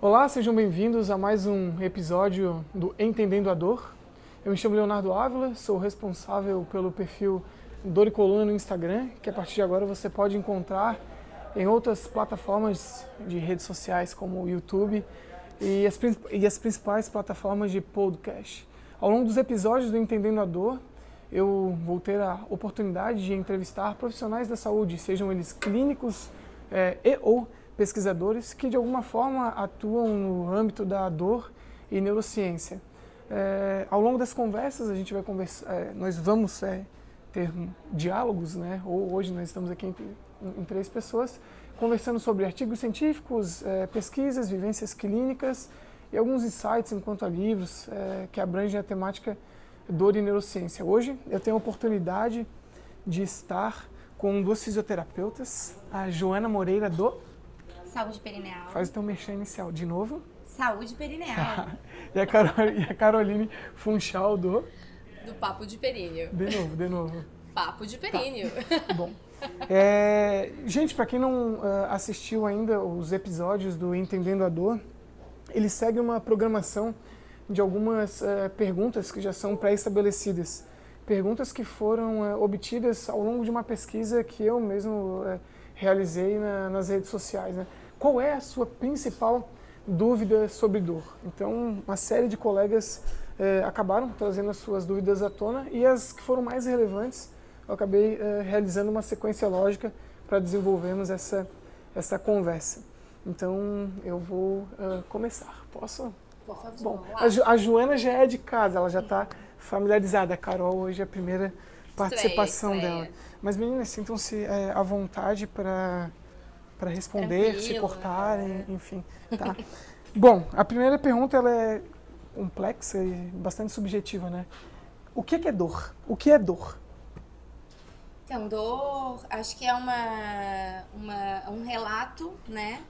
Olá, sejam bem-vindos a mais um episódio do Entendendo a Dor. Eu me chamo Leonardo Ávila, sou responsável pelo perfil Dor e Coluna no Instagram, que a partir de agora você pode encontrar em outras plataformas de redes sociais como o YouTube e as, e as principais plataformas de podcast. Ao longo dos episódios do Entendendo a Dor, eu vou ter a oportunidade de entrevistar profissionais da saúde, sejam eles clínicos é, e ou pesquisadores que de alguma forma atuam no âmbito da dor e neurociência. É, ao longo das conversas a gente vai conversar, é, nós vamos é, ter diálogos, né? Ou hoje nós estamos aqui em três pessoas conversando sobre artigos científicos, é, pesquisas, vivências clínicas e alguns insights enquanto a livros é, que abrangem a temática dor e neurociência. Hoje eu tenho a oportunidade de estar com duas fisioterapeutas, a Joana Moreira do Saúde perineal. Faz o teu mexer inicial. De novo. Saúde perineal. e, a Carol, e a Caroline Funchal do... Do Papo de Períneo. De novo, de novo. Papo de Períneo. Tá. Bom. É, gente, para quem não uh, assistiu ainda os episódios do Entendendo a Dor, ele segue uma programação de algumas uh, perguntas que já são pré-estabelecidas. Perguntas que foram uh, obtidas ao longo de uma pesquisa que eu mesmo realizei na, nas redes sociais. Né? Qual é a sua principal dúvida sobre dor? Então, uma série de colegas eh, acabaram trazendo as suas dúvidas à tona e as que foram mais relevantes, eu acabei eh, realizando uma sequência lógica para desenvolvermos essa, essa conversa. Então, eu vou uh, começar. Posso? Por favor. Bom, a, a, Joana já é de casa, ela já está familiarizada. A Carol hoje é a primeira participação estreia, dela. Mas meninas, sintam-se é, à vontade para para responder, Tranquilo, se cortarem, é. enfim, tá? Bom, a primeira pergunta ela é complexa e bastante subjetiva, né? O que é dor? O que é dor? Então, dor, acho que é uma, uma, um relato, né,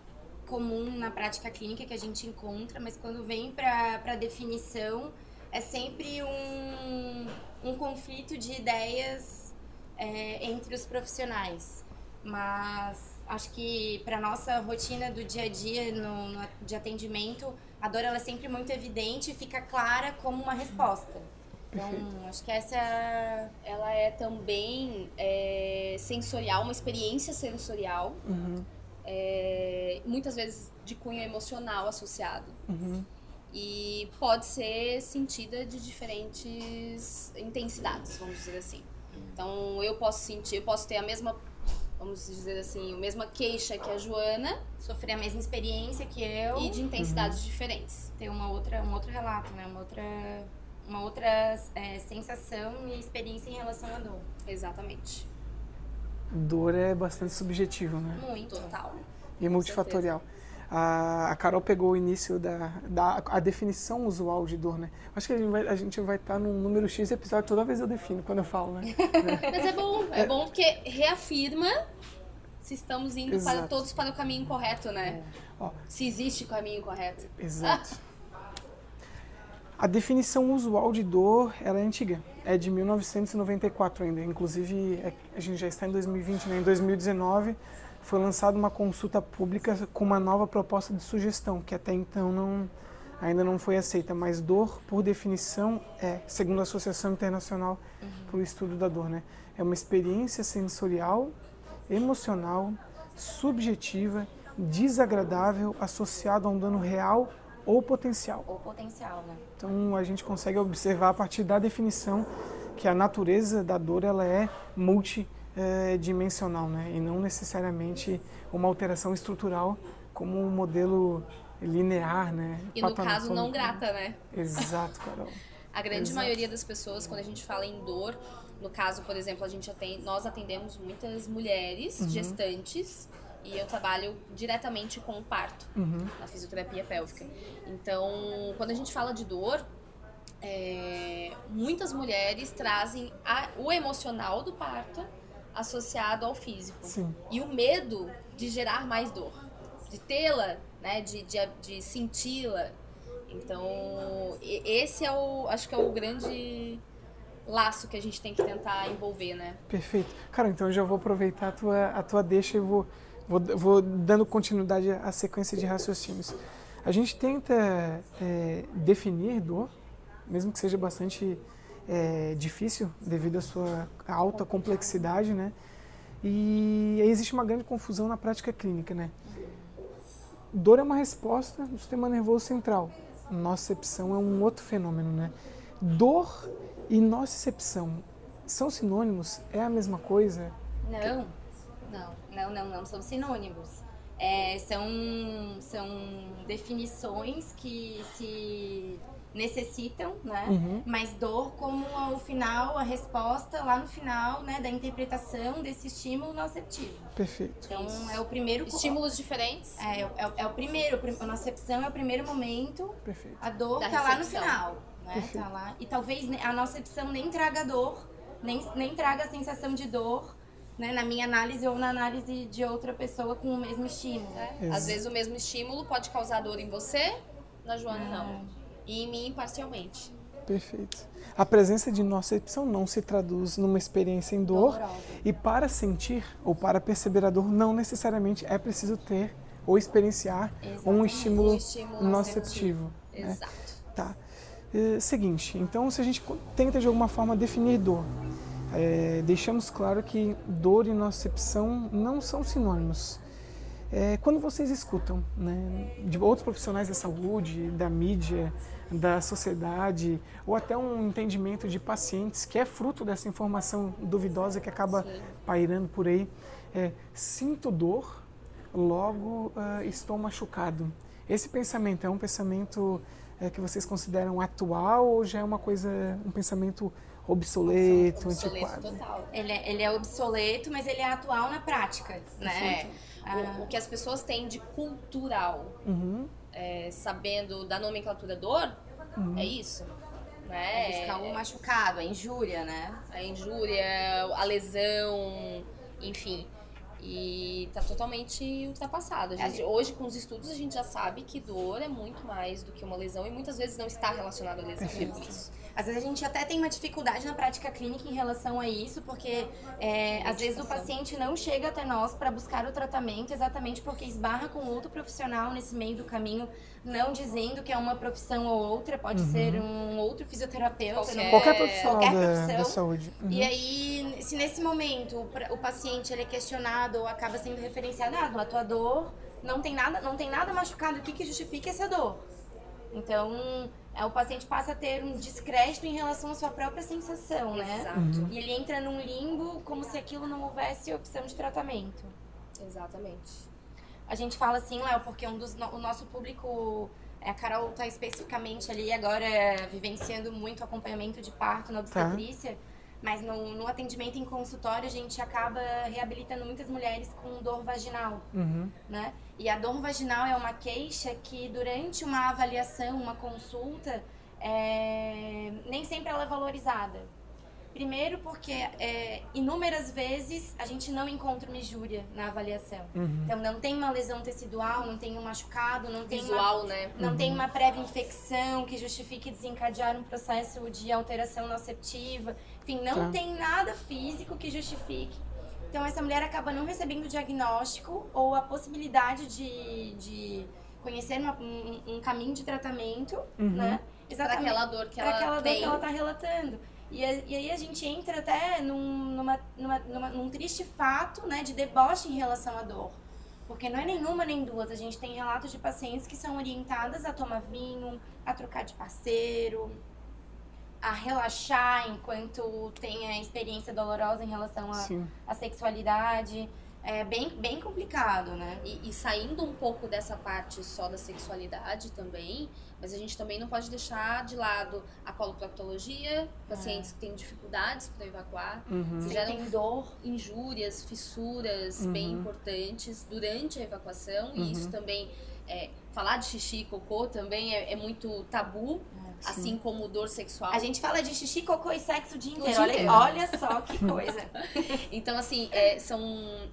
comum na prática clínica que a gente encontra, mas quando vem para a definição, é sempre um, um conflito de ideias é, entre os profissionais. Mas acho que para nossa rotina do dia a dia no, no, de atendimento, a dor ela é sempre muito evidente e fica clara como uma resposta. Então, acho que essa ela é também é, sensorial, uma experiência sensorial, uhum. é, muitas vezes de cunho emocional associado. Uhum e pode ser sentida de diferentes intensidades, vamos dizer assim. Então eu posso sentir, eu posso ter a mesma, vamos dizer assim, a mesma queixa que a Joana, sofrer a mesma experiência que eu e de intensidades uhum. diferentes. Ter uma outra, um outro relato, né? Uma outra, uma outra é, sensação e experiência em relação à dor. Exatamente. Dor é bastante subjetivo, né? Muito. Total. E multifatorial. Certeza. A, a Carol pegou o início da, da a definição usual de dor, né? Acho que a gente vai, a gente vai estar num número X de episódio, toda vez eu defino quando eu falo, né? Mas é bom, é, é, bom porque reafirma se estamos indo para todos para o caminho correto, né? É. Ó, se existe caminho correto. Exato. A definição usual de dor, ela é antiga. É de 1994 ainda. Inclusive, é, a gente já está em 2020, né? Em 2019 foi lançada uma consulta pública com uma nova proposta de sugestão, que até então não, ainda não foi aceita. Mas dor, por definição, é, segundo a Associação Internacional uhum. para o Estudo da Dor, né, é uma experiência sensorial, emocional, subjetiva, desagradável, associada a um dano real ou potencial. Ou potencial, né? Então a gente consegue observar a partir da definição que a natureza da dor ela é multi é, dimensional, né? E não necessariamente uma alteração estrutural como um modelo linear, né? E no caso não grata, né? Exato, Carol. a grande Exato. maioria das pessoas, quando a gente fala em dor, no caso, por exemplo, a gente atende, nós atendemos muitas mulheres uhum. gestantes e eu trabalho diretamente com o parto uhum. na fisioterapia pélvica. Então, quando a gente fala de dor, é, muitas mulheres trazem a, o emocional do parto associado ao físico. Sim. E o medo de gerar mais dor, de tê-la, né, de, de, de senti-la. Então, esse é o, acho que é o grande laço que a gente tem que tentar envolver, né? Perfeito. Cara, então eu já vou aproveitar a tua, a tua deixa e vou, vou, vou dando continuidade à sequência de raciocínios. A gente tenta é, definir dor, mesmo que seja bastante é, difícil devido à sua alta complexidade, né? E existe uma grande confusão na prática clínica, né? Dor é uma resposta do sistema nervoso central. Nocicepção é um outro fenômeno, né? Dor e nocicepção são sinônimos? É a mesma coisa? Não, não, não, não, não são sinônimos. É, são, são definições que se necessitam, né? Uhum. Mas dor como o final, a resposta lá no final, né, da interpretação desse estímulo noceptivo. Perfeito. Então Isso. é o primeiro estímulos diferentes. É, é, é, o primeiro, a nocepção é o primeiro momento. Perfeito. A dor da tá recepção. lá no final, né? Perfeito. Tá lá. E talvez a nocepção nem traga dor, nem nem traga a sensação de dor. Né, na minha análise ou na análise de outra pessoa com o mesmo estímulo. É. Às vezes o mesmo estímulo pode causar dor em você, na Joana não. não e em mim parcialmente. Perfeito. A presença de nocepção não se traduz numa experiência em dor Dolorosa. e para sentir ou para perceber a dor não necessariamente é preciso ter ou experienciar um estímulo, um estímulo noceptivo. Né? Exato. Tá. É, seguinte, então se a gente tenta de alguma forma definir dor, é, deixamos claro que dor e nocepção não são sinônimos. É, quando vocês escutam né, de outros profissionais da saúde, da mídia, da sociedade, ou até um entendimento de pacientes que é fruto dessa informação duvidosa que acaba Sim. pairando por aí, é, sinto dor, logo uh, estou machucado. Esse pensamento é um pensamento é, que vocês consideram atual ou já é uma coisa, um pensamento obsoleto, obsoleto antiquado? Total. Ele é, ele é obsoleto, mas ele é atual na prática, né? O, o, que as pessoas têm de cultural, uhum. é, sabendo da nomenclatura dor, uhum. é isso. Né? É buscar o machucado, a injúria, né? A injúria, a lesão, enfim. E tá totalmente ultrapassado. A gente, hoje, com os estudos, a gente já sabe que dor é muito mais do que uma lesão e muitas vezes não está relacionado à lesão. Isso. Às vezes a gente até tem uma dificuldade na prática clínica em relação a isso, porque é, às vezes o paciente não chega até nós para buscar o tratamento exatamente porque esbarra com outro profissional nesse meio do caminho, não dizendo que é uma profissão ou outra, pode uhum. ser um outro fisioterapeuta. Qualquer, não, qualquer profissional qualquer da, profissão. da saúde. Uhum. E aí, se nesse momento o, paciente ele é questionado ou acaba sendo referenciado, ah, do atuador não tem nada, não tem nada machucado, o que, que justifica essa dor? Então, é, o paciente passa a ter um descrédito em relação à sua própria sensação, né? Exato. Uhum. E ele entra num limbo como se aquilo não houvesse opção de tratamento. Exatamente. A gente fala assim, Léo, porque um dos, o nosso público, é, a Carol está especificamente ali agora vivenciando muito acompanhamento de parto na tá. obstetrícia. Tá. Mas no, no, atendimento em consultório, a gente acaba reabilitando muitas mulheres com dor vaginal, uhum. né? E a dor vaginal é uma queixa que durante uma avaliação, uma consulta, é, nem sempre ela é valorizada. Primeiro porque é, inúmeras vezes a gente não encontra uma injúria na avaliação. Uhum. Então não tem uma lesão tecidual, não tem um machucado, não tem Visual, uma, né? não uhum. tem uma prévia infecção que justifique desencadear um processo de alteração noceptiva. Enfim, não tá. tem nada físico que justifique. Então essa mulher acaba não recebendo o diagnóstico ou a possibilidade de, de conhecer uma, um, um, caminho de tratamento, uhum. né? Exatamente. Para aquela dor que ela aquela tem. dor que ela está relatando. E, e, aí a gente entra até num, numa, numa, numa, num triste fato né, de deboche em relação à dor. Porque não é nenhuma nem duas. A gente tem relatos de pacientes que são orientadas a tomar vinho, a trocar de parceiro, a relaxar enquanto tem a experiência dolorosa em relação à sexualidade. É bem, bem complicado, né? E, e, saindo um pouco dessa parte só da sexualidade também, mas a gente também não pode deixar de lado a coloproctologia, pacientes é. que têm dificuldades para evacuar, uhum. que geram dor, injúrias, fissuras uhum. bem importantes durante a evacuação, e isso uhum. também é, falar de xixi e cocô também é, é muito tabu. Assim como dor sexual. A gente fala de xixi, cocô e sexo o dia inteiro. O dia olha, inteiro. olha só que coisa. então, assim, é, são,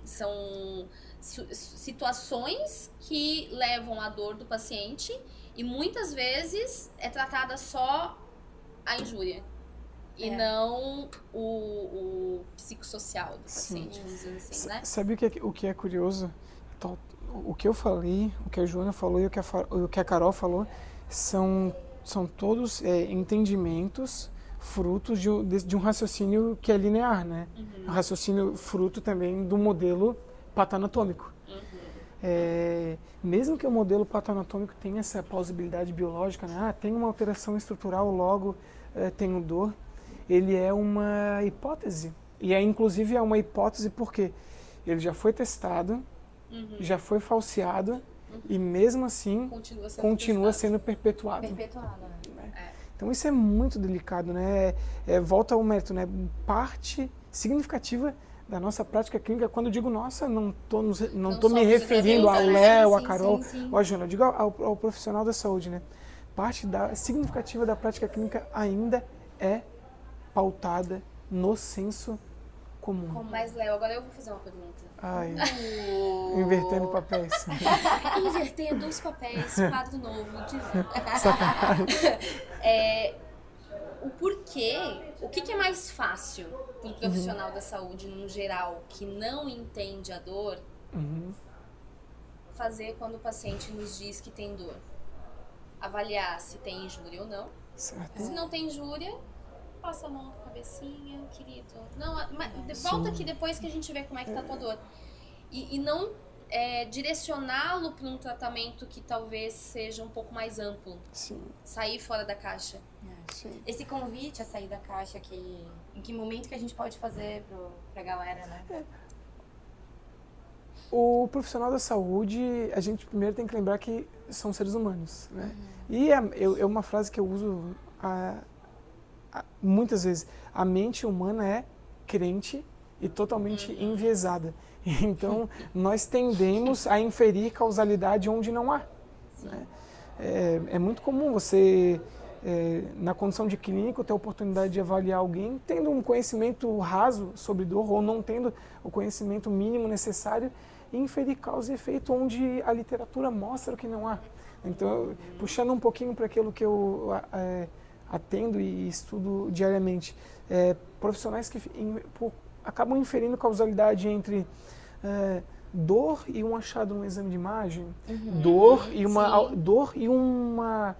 são situações que levam à dor do paciente e muitas vezes é tratada só a injúria. E é. não o, o psicossocial do paciente, assim, né? Sabe o que é, o que é curioso? o que eu falei, o que a Joana falou e o que a, o que a Carol falou são, são todos é, entendimentos frutos de, de, de, um raciocínio que é linear, né? Uhum. Um raciocínio fruto também do modelo patanatômico. Uhum. É, mesmo que o modelo patanatômico tenha essa plausibilidade biológica, né? ah, tem uma alteração estrutural, logo é, tenho dor, ele é uma hipótese. E é inclusive é uma hipótese porque ele já foi testado, uhum. já foi falseado uhum. e mesmo assim continua sendo, continua sendo perpetuado. Perpetuado, né? é. Então isso é muito delicado, né? É, volta ao mérito, né? Parte significativa da nossa prática clínica, quando eu digo nossa, não estou não, não tô me referindo a Léo, a Carol, ou a Júlia, eu digo ao, ao, profissional da saúde, né? Parte da, significativa da prática clínica ainda é pautada no senso comum. Com mais Léo, agora eu vou fazer uma pergunta. Ai, uh. invertendo papéis. invertendo os papéis, quadro novo. De... Sacanagem. É, o porquê, o que, que é mais fácil para um uhum. profissional uhum. da saúde, no geral, que não entende a dor, uhum. fazer quando o paciente nos diz que tem dor? Avaliar se tem injúria ou não. Certo. Se não tem injúria, passa a mão cabecinha, querido. Não, mas, volta aqui depois que a gente vê como é que tá a tua dor. E, e não é, direcioná-lo para um tratamento que talvez seja um pouco mais amplo. Sim. Sair fora da caixa. É. Esse convite a sair da caixa, que, em que momento que a gente pode fazer para a galera, né? É. O profissional da saúde, a gente primeiro tem que lembrar que são seres humanos, né? Uhum. E é, é, uma frase que eu uso a, muitas vezes. A mente humana é crente e totalmente uhum. enviesada. Então, nós tendemos a inferir causalidade onde não há. Né? É, é, muito comum você, é, na condição de clínico, ter a oportunidade de avaliar alguém tendo um conhecimento raso sobre dor ou não tendo o conhecimento mínimo necessário e inferir causa e efeito onde a literatura mostra que não há. Então, puxando um pouquinho para aquilo que eu é, atendo e estudo diariamente, é, profissionais que in, por, acabam inferindo causalidade entre é, dor e um achado no exame de imagem, uhum. dor, e uma, dor e uma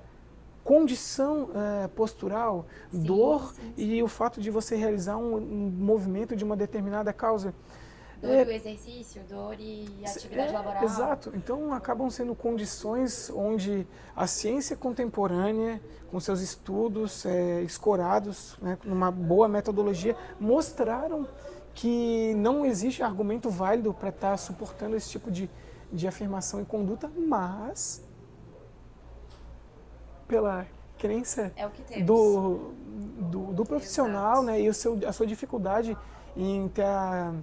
condição é, postural, sim, dor sim, sim. e o fato de você realizar um, um movimento de uma determinada causa. Dor é, e o exercício, dor e atividade é, laboral. Exato. Então acabam sendo condições onde a ciência contemporânea, com seus estudos é, escorados, né, numa boa metodologia, mostraram que não existe argumento válido para estar tá suportando esse tipo de, de afirmação e conduta, mas pela crença é do, do, do, profissional né, e o seu, a sua dificuldade em ter a,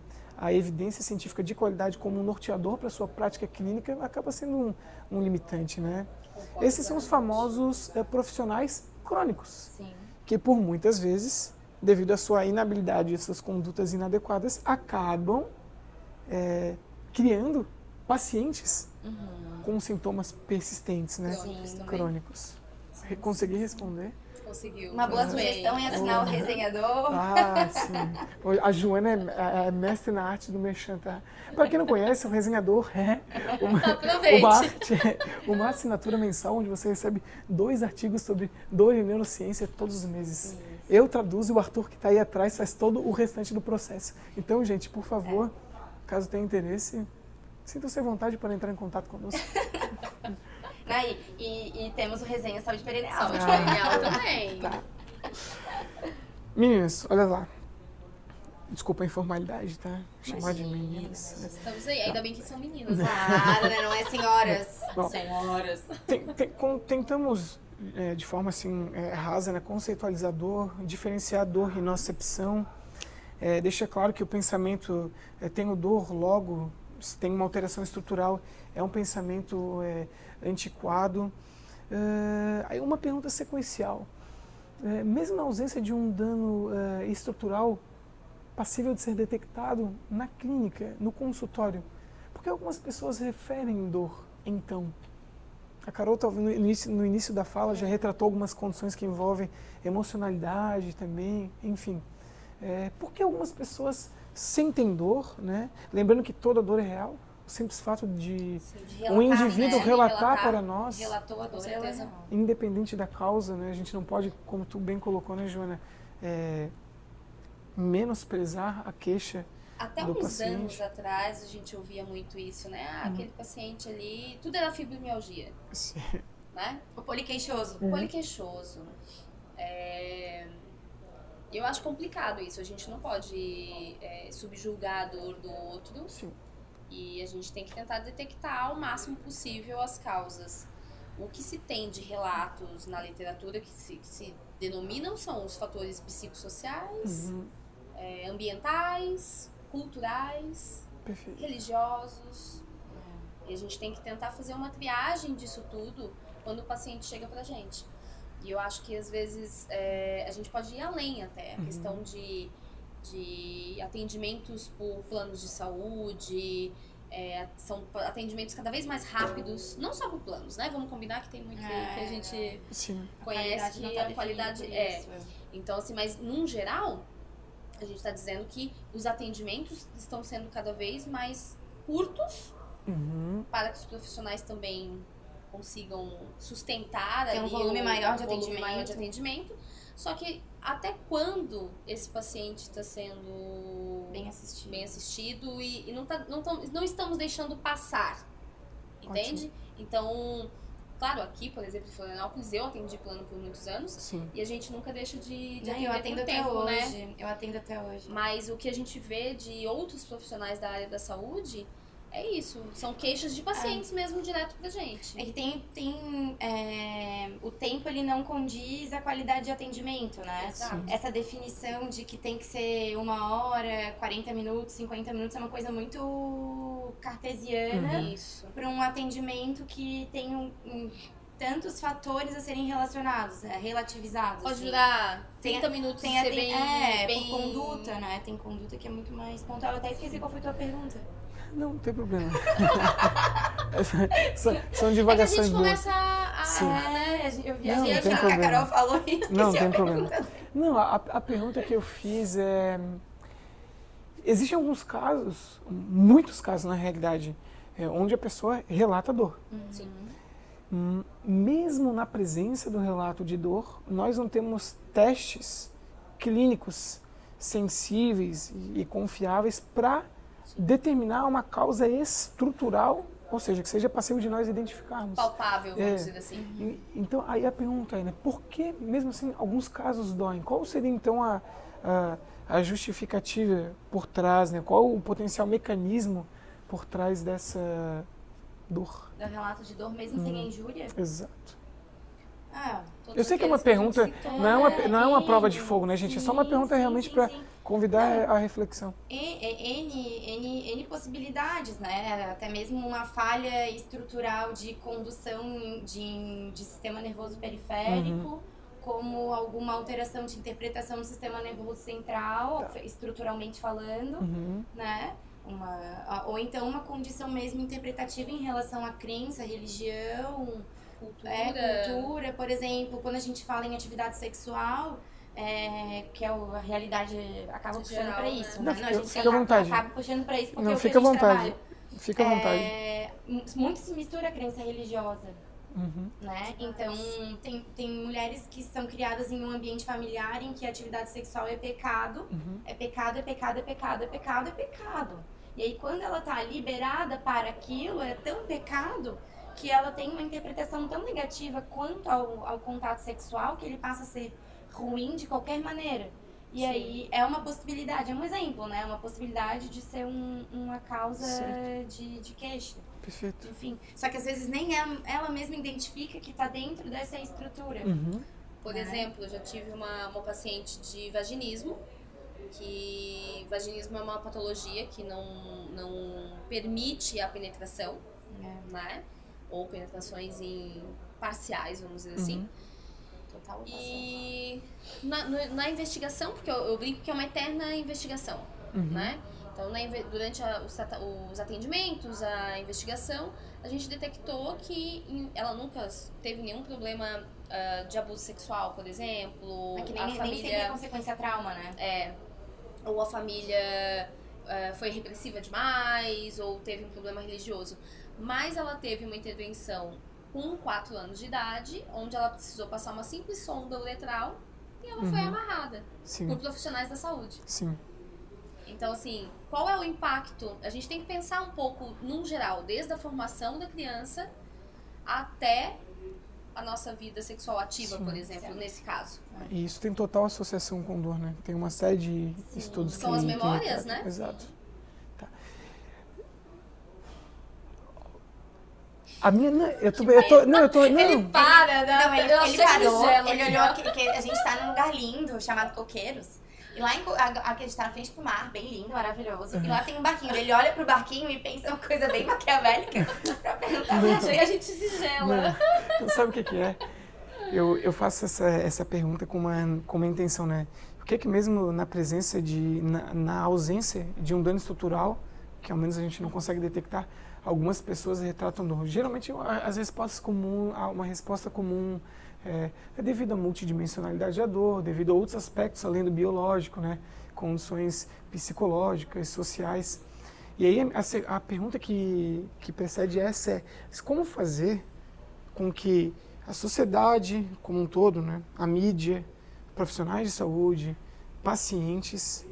a evidência científica de qualidade como um norteador para a sua prática clínica acaba sendo um, um limitante. Né? Esses são os famosos é, profissionais crônicos, Sim. que por muitas vezes devido à sua inabilidade e suas condutas inadequadas, acabam é, criando pacientes uhum. com sintomas persistentes, né? Sim, crônicos. Sim, Consegui responder? Conseguiu. Uma boa sugestão é assinar o resenhador. Ah, sim. A Joana é, é, é mestre na arte do merchan, tá? Para quem não conhece, o resenhador é uma, uma, arte, é uma assinatura mensal onde você recebe dois artigos sobre dor e neurociência todos os meses. Eu traduzo e o Arthur que está aí atrás faz todo o restante do processo. Então, gente, por favor, caso tenha interesse, sinta-se à vontade para entrar em contato conosco. Né? E, e, e, temos o resenha saúde perineal. Saúde ah, perineal também. Tá. Meninas, olha lá. Desculpa a informalidade, tá? Chamar de meninas. Estamos aí, ainda bem que são meninas. Claro, né? Não é senhoras. Bom, senhoras. Tem, tem, com, tentamos, é, de forma assim, é, rasa, né? conceitualizador, diferenciador e nocepção. É, deixa claro que o pensamento é, tem o dor, logo tem uma alteração estrutural, é um pensamento é, antiquado. É, aí uma pergunta sequencial. É, mesmo na ausência de um dano é, estrutural passível de ser detectado na clínica, no consultório, por que algumas pessoas referem dor então? A Carol, no início, no início da fala, já retratou algumas condições que envolvem emocionalidade também, enfim. É, por que algumas pessoas sentem dor, né? Lembrando que toda dor é real, simples fato de, De um relatar, indivíduo né? relatar, Relatar. para nós, Relatou a dor, certeza. ela- independente da causa, né? A gente não pode, como tu bem colocou, né, Joana, é, menosprezar a queixa. Até do uns paciente. anos atrás a gente ouvia muito isso, né? Ah, aquele paciente ali, tudo era fibromialgia, né? O poliqueixoso. Uhum. Poliqueixoso. É... Eu acho complicado isso. A gente não pode é, subjulgar a dor do outro Sim. e a gente tem que tentar detectar o máximo possível as causas. O que se tem de relatos na literatura que se, que se denominam são os fatores psicossociais, Uhum. é, ambientais, culturais, Perfeito. religiosos. E a gente tem que tentar fazer uma triagem disso tudo quando o paciente chega pra gente. E eu acho que às vezes é, a gente pode ir além até. A Uhum. questão de, de atendimentos por planos de saúde. é, são atendimentos cada vez mais rápidos, não só por planos, né? Vamos combinar que tem muito aí que a É. gente Sim. A conhece que tá a qualidade definida é. Então, assim, mas num geral, a gente está dizendo que os atendimentos estão sendo cada vez mais curtos Uhum. para que os profissionais também consigam sustentar Tem um volume o- maior de o volume atendimento. maior de atendimento. Só que até quando esse paciente está sendo Bem assistido. bem assistido e, e não, tá, não, não estamos deixando passar, entende? Então, claro, aqui, por exemplo, em Florianópolis, eu atendi plano por muitos anos Sim. e a gente nunca deixa de, de Não, atender eu atendo até tempo, né? hoje. Eu atendo até hoje. Mas o que a gente vê de outros profissionais da área da saúde é isso. São queixas de pacientes mesmo direto pra gente. É que tem, tem é, o tempo ele não condiz a qualidade de atendimento, né? Exato. Essa definição de que tem que ser uma hora, 40 minutos, 50 minutos é uma coisa muito cartesiana Uhum. Isso. para um atendimento que tem um- um- tantos fatores a serem relacionados, né? relativizados. Pode assim. durar Tem- 30 minutos Tem e ser tem, bem, é, bem... por conduta, né? Tem conduta que é muito mais pontual. Eu até esqueci qual foi a tua pergunta. Não, não tem problema. são, são É que a divagações gente boas. começa a... Sim. É, eu viajei Não, não que a. Carol falou isso. Não, esqueci tem problema. pergunta. Não, a, a pergunta que eu fiz é. Existem alguns casos, muitos casos na realidade, é, onde a pessoa relata dor. Sim. Hum, Mesmo na presença do relato de dor, nós não temos testes clínicos sensíveis e e confiáveis para determinar uma causa estrutural, ou seja, que seja passivo de nós identificarmos. Palpável, vamos É. dizer assim. E- Então, aí a pergunta é, né, por que, mesmo assim, alguns casos doem? Qual seria, então, a, a, a justificativa por trás, né? Qual o potencial mecanismo por trás dessa dor? Do relato de dor, mesmo sem a injúria? Exato. Ah, Eu sei que é uma pergunta, não é uma, É, não é uma prova de fogo, né, gente? É só uma pergunta realmente para convidar a reflexão. E- N, N, N possibilidades, né? Até mesmo uma falha estrutural de condução de, de sistema nervoso periférico, como alguma alteração de interpretação do sistema nervoso central, estruturalmente falando, Uhum. né? Uma, ou então uma condição mesmo interpretativa em relação à crença, religião, Cultura. é, cultura, por exemplo, quando a gente fala em atividade sexual, é, que é o- a realidade acaba puxando geral, pra né? isso. Não, né? fica- a gente fica à vontade. acaba puxando pra isso porque Não, é o que fica a à gente vontade. trabalha. Fica à vontade. É, muito se mistura a crença religiosa, Uhum. né? Então, tem, tem mulheres que são criadas em um ambiente familiar em que a atividade sexual é pecado, Uhum. é pecado, é pecado, é pecado, é pecado, é pecado. E aí, quando ela tá liberada para aquilo, é tão pecado que ela tem uma interpretação tão negativa quanto ao, ao contato sexual que ele passa a ser ruim de qualquer maneira. E Sim. aí é uma possibilidade, é um exemplo, né? Uma possibilidade de ser um- uma causa Certo. de, de queixa. Perfeito. Enfim. Só que às vezes nem ela, ela mesma identifica que tá dentro dessa estrutura. Uhum. Por né? exemplo, eu já tive uma, uma paciente de vaginismo, que vaginismo é uma patologia que não, não permite a penetração, É, né? Ou penetrações em parciais, vamos dizer assim. Uhum. total ocupação. E na, no- na investigação, porque eu, eu brinco que é uma eterna investigação, Uhum. né? Então, na durante a- os, os atendimentos, a investigação, a gente detectou que em- ela nunca teve nenhum problema ah, de abuso sexual, por exemplo. É que nem, a nem sempre é família consequência trauma, né? é, ou a família uh, foi repressiva demais ou teve um problema religioso. Mas ela teve uma intervenção com 4 anos de idade, onde ela precisou passar uma simples sonda uretral e ela uhum. foi amarrada Sim. por profissionais da saúde. Sim. Então, assim, qual é o impacto? A gente tem que pensar um pouco, num geral, desde a formação da criança até a nossa vida sexual ativa, Sim. por exemplo, nesse caso. E isso tem total associação com dor, né? Tem uma série de Sim. estudos São que... São as memórias, que... né? Exato. Tá. A minha, eu tô, eu tô, não, eu tô, não. Ele para, né? Não, ele, ele parou, ele olhou que, que a gente tá num lugar lindo chamado Coqueiros. E lá em, aqui a gente tá na frente do mar, bem lindo, maravilhoso. Uhum. E lá tem um barquinho. Ele olha pro barquinho e pensa uma coisa bem maquiavélica pra perguntar pra gente. a gente se gela. Não. Sabe o que, que é? Eu, eu faço essa, essa pergunta com uma, com uma intenção, né? Por que que mesmo na presença de, na, na ausência de um dano estrutural, que ao menos a gente não consegue detectar, algumas pessoas retratam dor? Geralmente as respostas comuns, uma resposta comum é, é devido à multidimensionalidade da dor, devido a outros aspectos além do biológico, né? condições psicológicas, sociais. E aí a, a pergunta que, que precede essa é como fazer com que a sociedade como um todo, né? a mídia, profissionais de saúde, pacientes,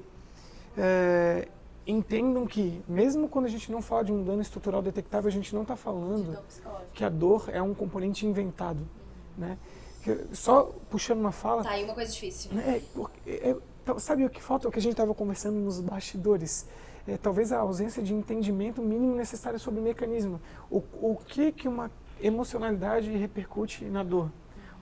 é, entendam que, mesmo quando a gente não fala de um dano estrutural detectável, a gente não está falando que a dor é um componente inventado. Né? Só puxando uma fala. Tá aí uma coisa difícil. É, é, é, sabe o que falta? O que a gente estava conversando nos bastidores. É, talvez a ausência de entendimento mínimo necessário sobre o mecanismo. O, o que que uma emocionalidade repercute na dor?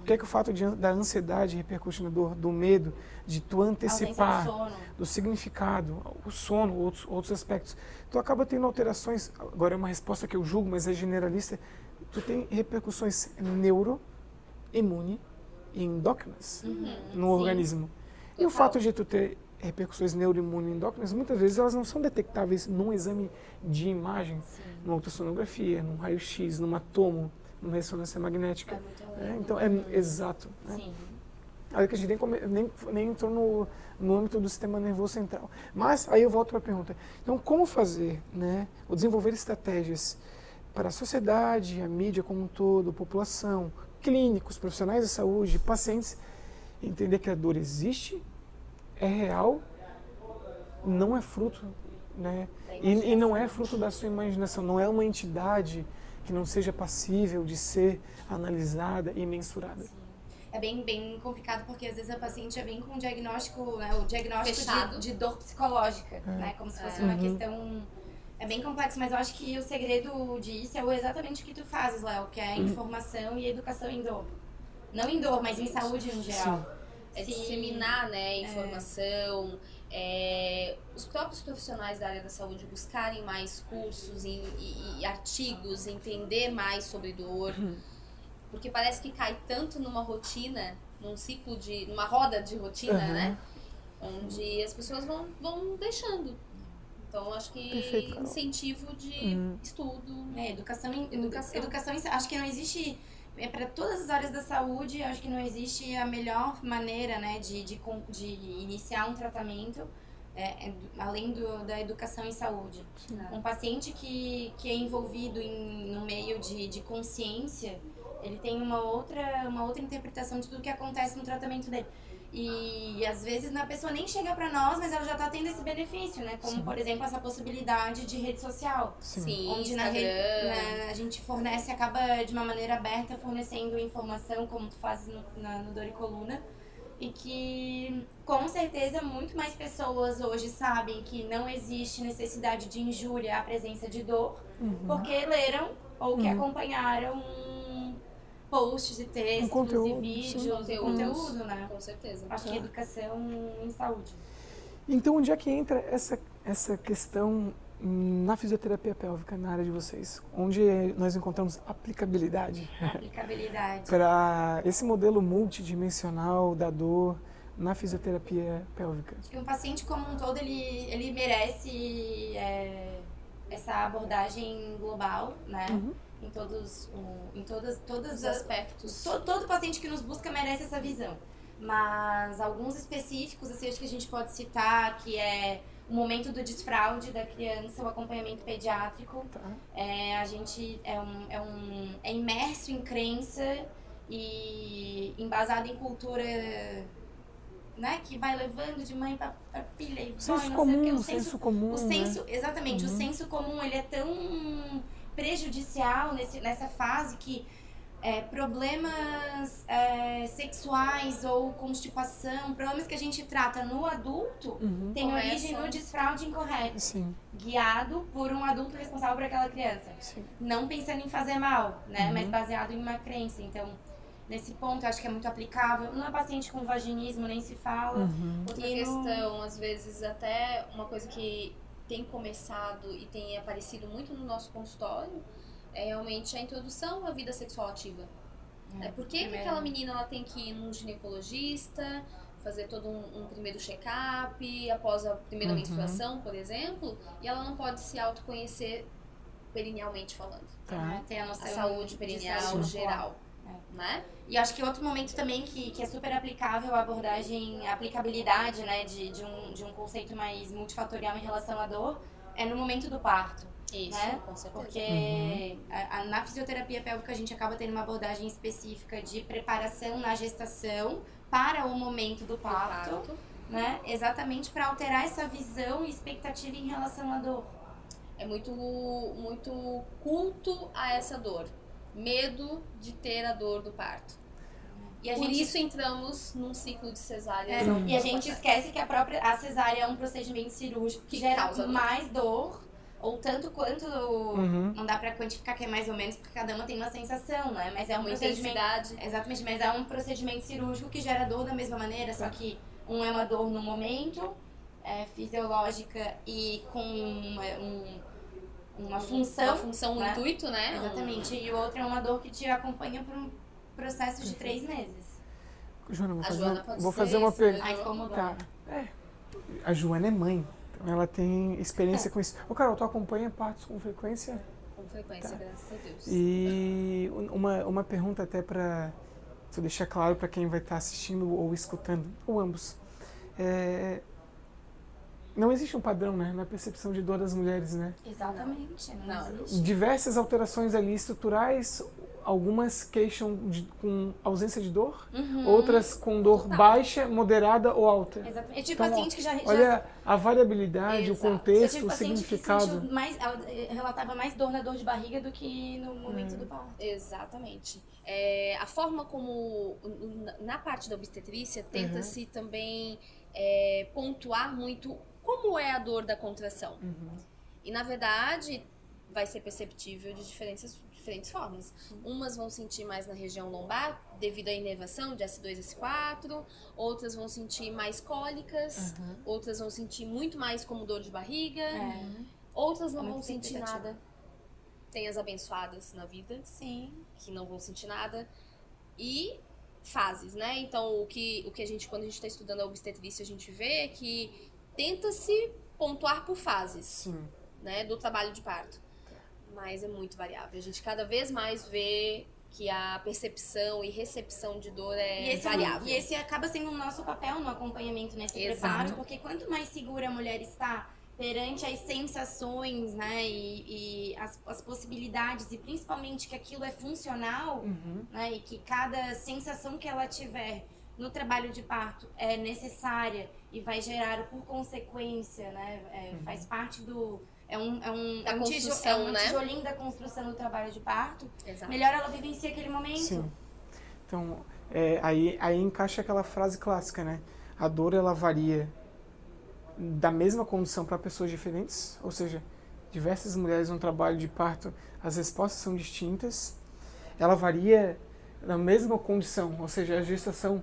O que é que o fato de, da ansiedade repercute na dor? Do medo, de tu antecipar, do, do, significado, o sono, outros, outros aspectos. Tu acaba tendo alterações, agora é uma resposta que eu julgo, mas é generalista, tu tem repercussões neuro, imune e endócrinas uhum, no sim. organismo. E o fato de tu ter repercussões neuroimune endócrinas, muitas vezes elas não são detectáveis num exame de imagem, sim. numa ultrassonografia, num raio-x, numa tomo, numa ressonância magnética. É é, então, é exato. Né? Sim. Que a gente nem, nem, nem entrou no, no âmbito do sistema nervoso central. Mas aí eu volto para a pergunta. Então, como fazer, né, ou desenvolver estratégias para a sociedade, a mídia como um todo, a população, clínicos, profissionais de saúde, pacientes, entender que a dor existe, é real, não é fruto, né? E, e, não é fruto da sua imaginação, não é uma entidade que não seja passível de ser analisada e mensurada. Sim. É bem, bem complicado porque às vezes a paciente já vem com um diagnóstico, né, o diagnóstico de, de, dor psicológica, é. né? Como se fosse é. uma uhum. questão é bem complexo, mas eu acho que o segredo disso é exatamente o que tu fazes, Léo, que é uhum. informação e educação em dor. Não em dor, mas em saúde no geral. Sim. É disseminar, né, é. informação, é. É, os próprios profissionais da área da saúde buscarem mais cursos e, e, e artigos, entender mais sobre dor, uhum. porque parece que cai tanto numa rotina, num ciclo de, numa roda de rotina, uhum. né, onde as pessoas vão, vão deixando então, acho que Perfeito, incentivo de uhum. estudo. É, educação, educação. Educação, acho que não existe. É para todas as áreas da saúde, acho que não existe a melhor maneira né, de, de, de iniciar um tratamento é, é, além do, da educação em saúde. Um paciente que, que é envolvido em, no meio de, de consciência, ele tem uma outra, uma outra interpretação de tudo que acontece no tratamento dele. E às vezes a pessoa nem chega para nós, mas ela já está tendo esse benefício, né? Como, Sim. por exemplo, essa possibilidade de rede social. Sim, onde na rede, na, a gente fornece, acaba de uma maneira aberta fornecendo informação, como tu fazes no, na, no Dor e Coluna. E que com certeza muito mais pessoas hoje sabem que não existe necessidade de injúria à presença de dor, uhum. porque leram ou uhum. que acompanharam posts e textos um conteúdo, e vídeos, sim. conteúdo, né? Com certeza. Acho que educação em saúde. Então, onde é que entra essa, essa questão na fisioterapia pélvica, na área de vocês? Onde nós encontramos aplicabilidade? Aplicabilidade. Para esse modelo multidimensional da dor na fisioterapia pélvica. Acho que um paciente como um todo, ele, ele merece é, essa abordagem global, né? Uhum em todos, em todas, todos os aspectos. Todo, todo paciente que nos busca merece essa visão. Mas alguns específicos, assim, acho que a gente pode citar, que é o momento do desfraude da criança, o acompanhamento pediátrico. Tá. É, a gente é, um, é, um, é imerso em crença e embasado em cultura né, que vai levando de mãe para filha e Senso não comum, sei o. O senso, senso, comum. o né? senso exatamente, o Uhum. senso comum ele é tão prejudicial nesse, nessa fase que é, problemas é, sexuais ou constipação, problemas que a gente trata no adulto, Uhum. tem origem no desfraude incorreto, Sim, guiado por um adulto responsável por aquela criança sim. não pensando em fazer mal, né? Uhum. Mas baseado em uma crença. Então, nesse ponto, eu acho que é muito aplicável. Numa paciente com vaginismo, nem se fala. Uhum. Outra E no- questão, às vezes, até uma coisa que tem começado e tem aparecido muito no nosso consultório é realmente a introdução à vida sexual ativa. É, por que, que aquela menina ela tem que ir num ginecologista, fazer todo um, um primeiro check-up após a primeira Uhum. menstruação, por exemplo, e ela não pode se autoconhecer perinealmente falando. Tá. né? Tem a A noção saúde de perineal saúde geral, É. né? E acho que outro momento também que, que é super aplicável a abordagem, a aplicabilidade, né, de, de, um, de um conceito mais multifatorial em relação à dor, é no momento do parto. Isso, Né? com certeza. Porque Uhum. a- a- na fisioterapia pélvica a gente acaba tendo uma abordagem específica de preparação na gestação para o momento do parto. Parto. né? Exatamente para alterar essa visão e expectativa em relação à dor. É muito, muito culto a essa dor. Medo de ter a dor do parto. E a Por gente, isso entramos num ciclo de cesárea. é, e a gente esquece que a própria a cesárea é um procedimento cirúrgico que, Que gera mais dor, ou tanto quanto Uhum. não dá para quantificar que é mais ou menos, porque cada uma tem uma sensação, né? Mas é um uma procedimento intensidade. Exatamente, mas é um procedimento cirúrgico que gera dor da mesma maneira, só que um é uma dor no momento, é, fisiológica e com uma, um- uma função. Uma função, um né? intuito, né? Exatamente. E o outro é uma dor que te acompanha por um processo de três meses. Joana, vou A fazer, Joana vou ser fazer uma isso, pergunta. Ai, como Tá. É. A Joana é mãe. Então ela tem experiência com isso. Ô, Carol, tu acompanha partos com frequência? Com frequência, Tá. graças a Deus. E uma, uma pergunta até para deixar claro para quem vai estar assistindo ou escutando, ou ambos. É, não existe um padrão né, na percepção de dor das mulheres, né? Exatamente. Não, Não. existe. Diversas alterações ali estruturais, algumas queixam de- com ausência de dor, Uhum. outras com dor Total. baixa, moderada ou alta. Exatamente. É tipo Então, paciente que já, já Olha a variabilidade, o Exato. Eu contexto, tive o paciente que significado. sentiu mais, ela eh, relatava mais dor na dor de barriga do que no momento Hum. do parto. Exatamente. É, a forma como, na parte da obstetrícia, tenta-se também é, pontuar muito como é a dor da contração. Uhum. E, na verdade, vai ser perceptível de diferentes, diferentes formas. Umas vão sentir mais na região lombar, devido à inervação de S2 S4. Outras vão sentir mais cólicas. Uhum. Outras vão sentir muito mais como dor de barriga. É. Outras não É vão sentir nada. Tem as abençoadas na vida Sim. que não vão sentir nada. E fases, né? Então, o que, o que a gente, quando a gente está estudando a obstetrícia, a gente vê que tenta-se pontuar por fases, Sim. né? Do trabalho de parto. Mas é muito variável. A gente cada vez mais vê que a percepção e recepção de dor é E esse, é um- variável. e esse acaba sendo o nosso papel no acompanhamento nesse Exato. preparo, porque quanto mais segura a mulher está perante as sensações, né, e, e as, as possibilidades, e principalmente que aquilo é funcional, Uhum. né, e que cada sensação que ela tiver no trabalho de parto é necessária e vai gerar por consequência, né, é, faz parte do é um, é um, Da é um, tijo- é um né? tijolinho da construção do trabalho de parto. Exato. Melhor ela vivencia aquele momento. Sim. Então, é, aí, aí encaixa aquela frase clássica, né? A dor, ela varia da mesma condição para pessoas diferentes, ou seja, diversas mulheres no trabalho de parto, as respostas são distintas. Ela varia na mesma condição, ou seja, a gestação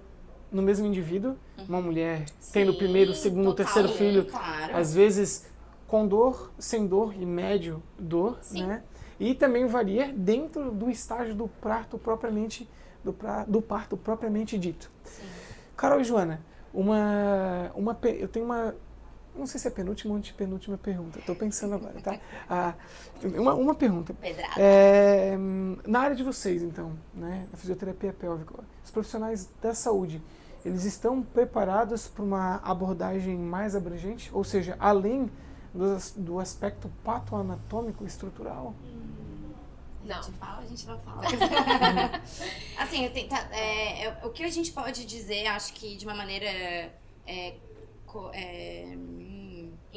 no mesmo indivíduo, uma mulher tendo o primeiro, segundo, total. terceiro filho, Claro. às vezes com dor, sem dor e médio dor, Sim. né? E também varia dentro do estágio do parto propriamente do, pra, do parto propriamente dito. Sim. Carol e Joana, uma uma eu tenho uma não sei se é penúltima ou antepenúltima pergunta. Estou pensando agora, tá? Ah, uma, uma pergunta. Pedrada. É, na área de vocês, então, né, na fisioterapia pélvica, os profissionais da saúde, eles estão preparados para uma abordagem mais abrangente? Ou seja, além do, do aspecto patoanatômico estrutural? Não. A gente fala, a gente não fala. assim, tenho, tá, é, é, o que a gente pode dizer, acho que de uma maneira é, é,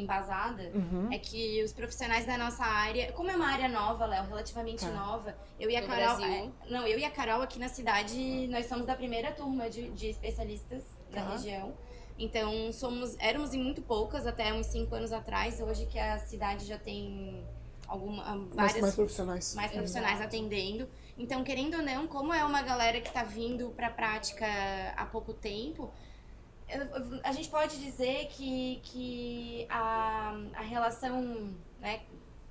embasada, uhum. é que os profissionais da nossa área, como é uma área nova, Léo, relativamente tá. nova, eu e a Carol. É, não, eu e a Carol aqui na cidade, nós somos da primeira turma de, de especialistas da tá. região. Então, somos, éramos em muito poucas até uns cinco anos atrás. Hoje que a cidade já tem alguma, ah, várias mais, mais profissionais, mais profissionais atendendo. Então, querendo ou não, como é uma galera que está vindo para a prática há pouco tempo, a gente pode dizer que, que a, a relação né,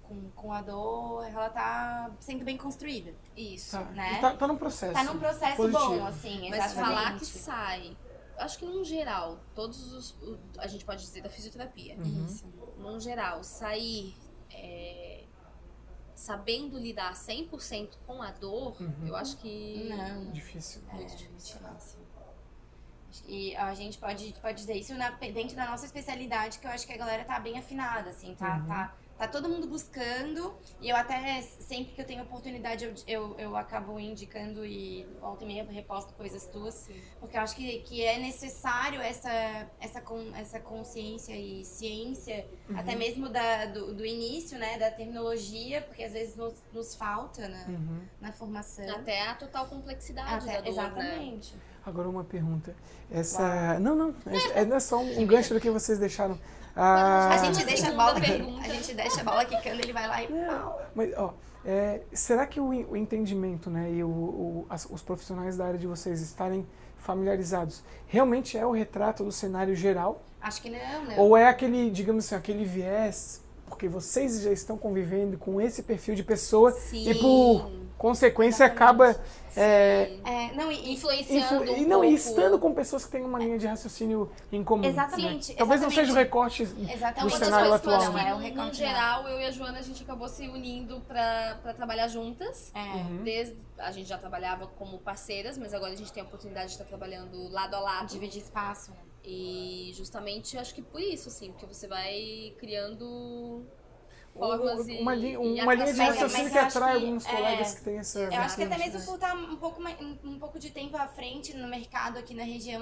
com, com a dor, ela tá sendo bem construída. Isso, tá. né? Tá, tá num processo. Tá num processo positivo. bom, assim, Mas falar que sai, acho que num geral, todos os... A gente pode dizer da fisioterapia. Uhum. Isso. Num geral, sair... É, sabendo lidar 100% com a dor, uhum. eu acho que... Não. Difícil. É, muito difícil. E a gente pode, pode dizer isso na, dentro da nossa especialidade, que eu acho que a galera tá bem afinada, assim, tá, uhum. tá, tá todo mundo buscando. E eu até, sempre que eu tenho oportunidade, eu, eu, eu acabo indicando e volta e meia reposto coisas tuas. Sim. Porque eu acho que, que é necessário essa, essa, essa consciência e ciência, uhum. até mesmo da, do, do início, né, da terminologia, porque às vezes nos, nos falta na, uhum. na formação. Até a total complexidade até, da dor, né? Exatamente. Né? Agora uma pergunta. Essa. Não, não. É, é, é só um, gancho do que vocês deixaram. Ah, a gente deixa a bola, a gente deixa a bola quicando, ele vai lá e. mas, ó, é, será que o, o, entendimento, né, e o, o as, os profissionais da área de vocês estarem familiarizados realmente é o retrato do cenário geral? Acho que não, não. Ou é aquele, digamos assim, aquele viés, porque vocês já estão convivendo com esse perfil de pessoa Sim. e por consequência Exatamente. acaba é, é, não, influenciando influ, um e não e estando com pessoas que têm uma linha de raciocínio em comum. Exatamente. Né? Talvez exatamente. não seja o recorte exatamente. do cenário atual. Não, é o recorte no geral, eu e a Joana a gente acabou se unindo para trabalhar juntas. É. Uhum. Desde a gente já trabalhava como parceiras, mas agora a gente tem a oportunidade de estar trabalhando lado a lado, dividir espaço. E justamente acho que por isso, assim, porque você vai criando formas uma, e, linha, uma linha de raciocínio que atrai que, alguns colegas é, que têm essa. Eu acho que até mesmo por estar um pouco, um, pouco de tempo à frente no mercado aqui na região,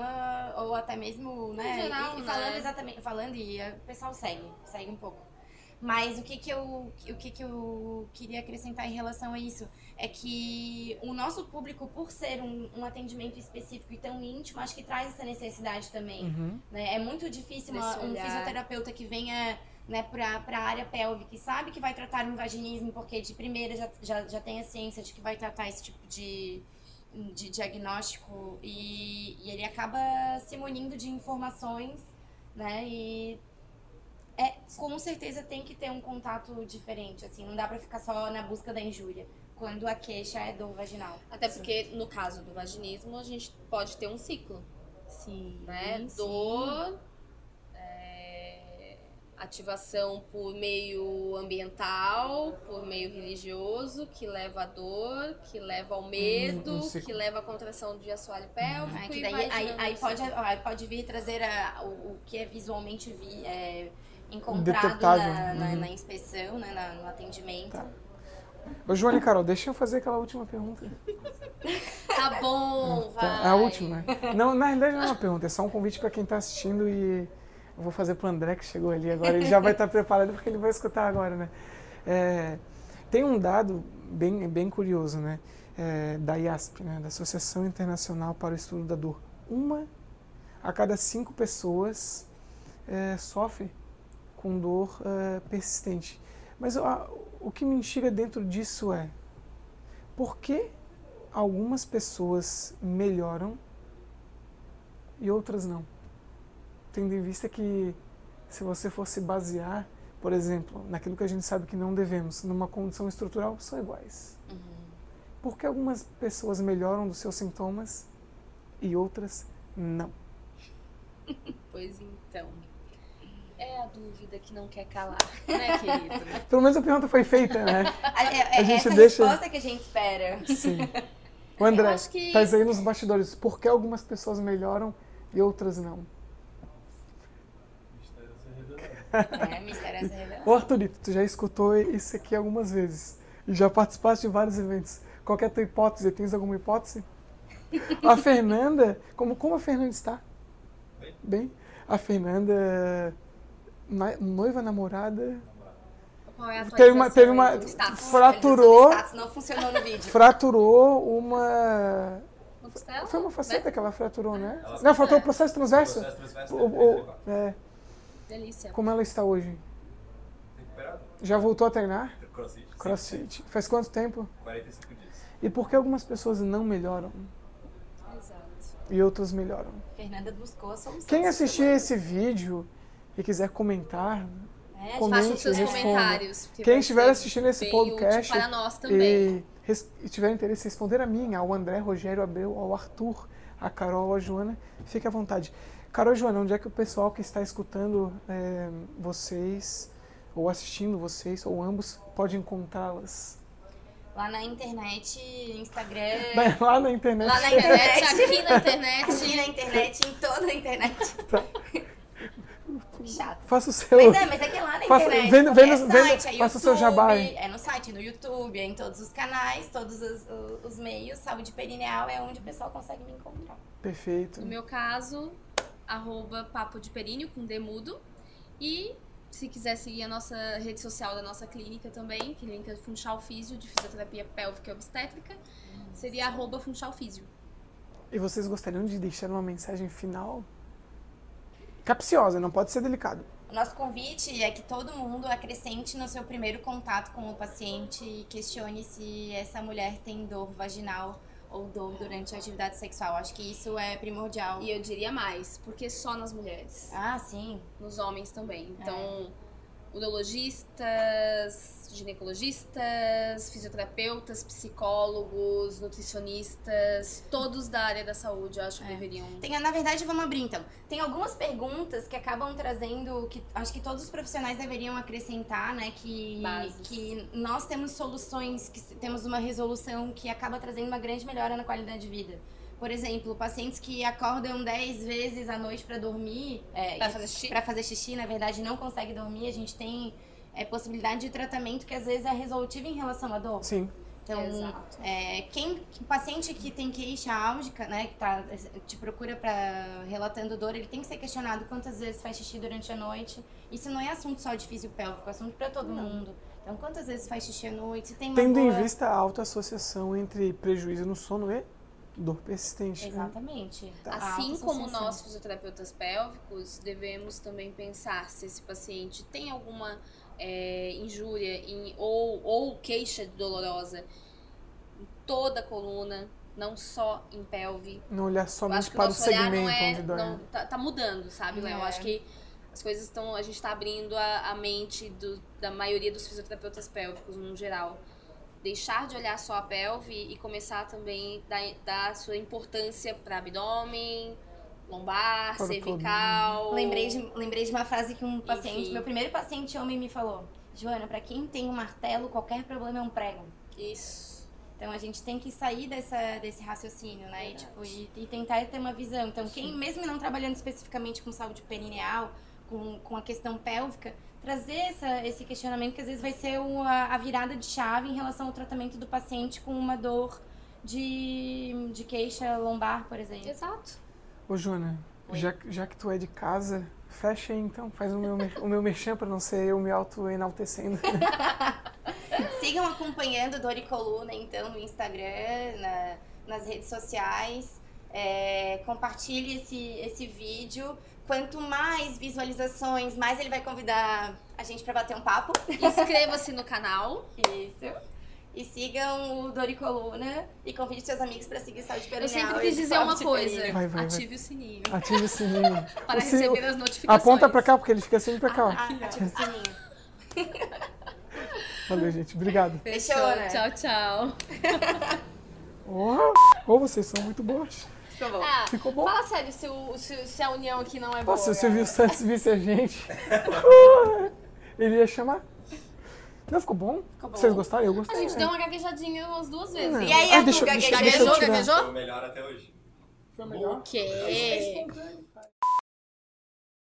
ou até mesmo, né? Geral, e, né? falando exatamente, falando, e o pessoal segue, segue um pouco. Mas o que que eu, o que que eu queria acrescentar em relação a isso é que o nosso público, por ser um, um atendimento específico e tão íntimo, acho que traz essa necessidade também. Uhum. Né? É muito difícil uma, um fisioterapeuta que venha né, para a área pélvica e sabe que vai tratar um vaginismo, porque de primeira já, já, já tem a ciência de que vai tratar esse tipo de, de diagnóstico e, e ele acaba se munindo de informações, né, e é, com certeza tem que ter um contato diferente, assim, não dá para ficar só na busca da injúria quando a queixa é dor vaginal. Até porque no caso do vaginismo a gente pode ter um ciclo. Sim. Né? Sim. Dor, ativação por meio ambiental, por meio religioso, que leva à dor, que leva ao medo, hum, que leva à contração do assoalho pélvico. É, que daí, aí, aí, pode, aí pode vir trazer a, o, o, que é visualmente vi, é, encontrado na, na, uhum. na, inspeção, né, na, no atendimento. Tá. Ô, Joana e Carol, deixa eu fazer aquela última pergunta. tá bom, vai. Tá, é a última. Não, na realidade não é uma pergunta, é só um convite para quem está assistindo e eu vou fazer para o André, que chegou ali agora. Ele já vai estar preparado porque ele vai escutar agora, né? É, tem um dado bem, bem curioso, né? É, da IASP, né? da Associação Internacional para o Estudo da Dor. Uma a cada cinco pessoas é, sofre com dor é, persistente. Mas a, o que me instiga dentro disso é por que algumas pessoas melhoram e outras não? Tendo em vista que se você fosse basear, por exemplo, naquilo que a gente sabe que não devemos, numa condição estrutural, são iguais. Uhum. Por que algumas pessoas melhoram dos seus sintomas e outras não? pois então. É a dúvida que não quer calar, né, querido? Pelo menos a pergunta foi feita, né? É, é, a gente essa deixa... resposta que a gente espera. Sim. O André, que... tá aí nos bastidores. Por que algumas pessoas melhoram e outras não. É, revelado. Ô Arthurito, tu já escutou isso aqui algumas vezes e já participaste de vários eventos. Qual é a tua hipótese? Tens alguma hipótese? A Fernanda, como, como a Fernanda está? Bem. Bem. A Fernanda, na- noiva, namorada, Qual é a Teve uma- teve uma- status? fraturou, O status não funcionou no vídeo. fraturou uma... Costela? Foi uma faceta que ela fraturou, né? Ela- Não, fraturou É. o processo transverso. Processo transverso, O- né? o- é, Delícia. como ela está hoje? Recuperado. Já voltou a treinar? Crossfit. Crossfit. Faz quanto tempo? 45 dias. E por que algumas pessoas não melhoram Exato. e outras melhoram? Fernanda buscou a solução. Quem assistir esse vídeo e quiser comentar, É, Comente, seus responda. comentários. Quem estiver assistindo esse podcast para nós também. e, res- e tiver interesse em responder a mim, ao André, Rogério, Abreu, ao Arthur, a Carol, a Joana, fique à vontade. Carol e Joana, onde é que o pessoal que está escutando é, vocês, ou assistindo vocês, ou ambos, pode encontrá-las? Lá na internet, Instagram. Lá na internet. Lá na Internet, aqui na internet. Aqui na internet, em toda a internet. Tá. Chato. Faça o seu. Mas é, mas é que lá na Faça- internet. porque venda- é site, é faça o seu YouTube, jabá aí. É no site, no YouTube, é em todos os canais, todos os, os- os meios. Saúde perineal é onde o pessoal consegue me encontrar. Perfeito. No meu caso, arroba papo de períneo com demudo. E se quiser seguir a nossa rede social da nossa clínica também, linka Funchal Físio, de fisioterapia pélvica e obstétrica, seria arroba Funchal Físio. E vocês gostariam de deixar uma mensagem final? Capciosa, não pode ser delicado. O nosso convite é que todo mundo acrescente no seu primeiro contato com o paciente e questione se essa mulher tem dor vaginal ou dor durante a atividade sexual. Acho que isso é primordial. E eu diria mais, porque só nas mulheres, Ah, sim. nos homens também. Então, urologistas, ginecologistas, fisioterapeutas, psicólogos, nutricionistas, todos da área da saúde, eu acho que É. deveriam. Tem, na verdade, vamos abrir então. Tem algumas perguntas que acabam trazendo, que acho que todos os profissionais deveriam acrescentar, né? Que, Bases. que nós temos soluções, que temos uma resolução que acaba trazendo uma grande melhora na qualidade de vida. Por exemplo, pacientes que acordam 10 vezes à noite para dormir, é, Pra e- fazer xixi? pra fazer xixi, na verdade, não consegue dormir, a gente tem é, possibilidade de tratamento que às vezes é resolutivo em relação à dor. Sim. Então, Exato. é, quem, que paciente que tem queixa álgica, né, que tá, te procura para relatando dor, ele tem que ser questionado quantas vezes faz xixi durante a noite. Isso não é assunto só de fisiopélvico, é assunto para todo mundo. Então, quantas vezes faz xixi à noite? Tem Tendo em boa... vista a alta associação entre prejuízo no sono e dor persistente. né? Exatamente. A Assim alta como nós, fisioterapeutas pélvicos, devemos também pensar se esse paciente tem alguma é, injúria em- ou, ou queixa dolorosa em toda a coluna, não só em pelve. Não olhar somente para o segmento não é. onde dói. Não, tá, tá mudando, sabe, Léo? É. Eu acho que as coisas estão. A gente tá abrindo a, a mente do- da maioria dos fisioterapeutas pélvicos no geral. Deixar de olhar só a pelve e começar também a dar, dar sua importância para abdômen, lombar, o cervical. Lembrei de, lembrei de uma frase que um paciente, Enfim. meu primeiro paciente homem me falou. Joana, para quem tem um martelo, qualquer problema é um prego. Isso. Então a gente tem que sair dessa, desse raciocínio, né? E, tipo, e, e tentar ter uma visão. Então, quem, mesmo não trabalhando especificamente com saúde perineal, com, com a questão pélvica, trazer essa, esse questionamento que às vezes vai ser o- a, virada de chave em relação ao tratamento do paciente com uma dor de, de queixa lombar, por exemplo. Exato. Ô, Joana, Oi. já, já que tu é de casa, fecha aí então, faz o meu, o meu merchan pra não ser eu me auto-enaltecendo. Sigam acompanhando Dor e Coluna, então, no Instagram, na- nas redes sociais. É, compartilhe esse, esse vídeo. Quanto mais visualizações, mais ele vai convidar a gente para bater um papo. Inscreva-se no canal. Isso. E sigam o Dor e Coluna e convide seus amigos para seguir Saúde Perineal. Eu sempre quis dizer uma coisa. Vai, vai, vai. Ative o sininho. Ative o sininho. Para O receber as notificações. Aponta pra cá, porque ele fica sempre pra cá. ó. Ah, ativa o sininho. Valeu, gente. Obrigado. Fechou, né? Tchau, tchau. Oh, oh, vocês são muito boas. Ficou bom. Ah, Ficou bom. Fala sério, se, o- se- se a união aqui não é boa. Nossa, se o Silvio galera. Santos visse a gente, ele ia chamar. Não, ficou bom? Ficou bom. Vocês gostaram? Eu A gostei. gente deu uma gaguejadininha umas duas vezes. Não. E aí, Ah, Arthur, deixa- deixa- gaguejou? deixa Gaguejou? Foi o melhor até hoje. Foi melhor? O quê? É espontâneo.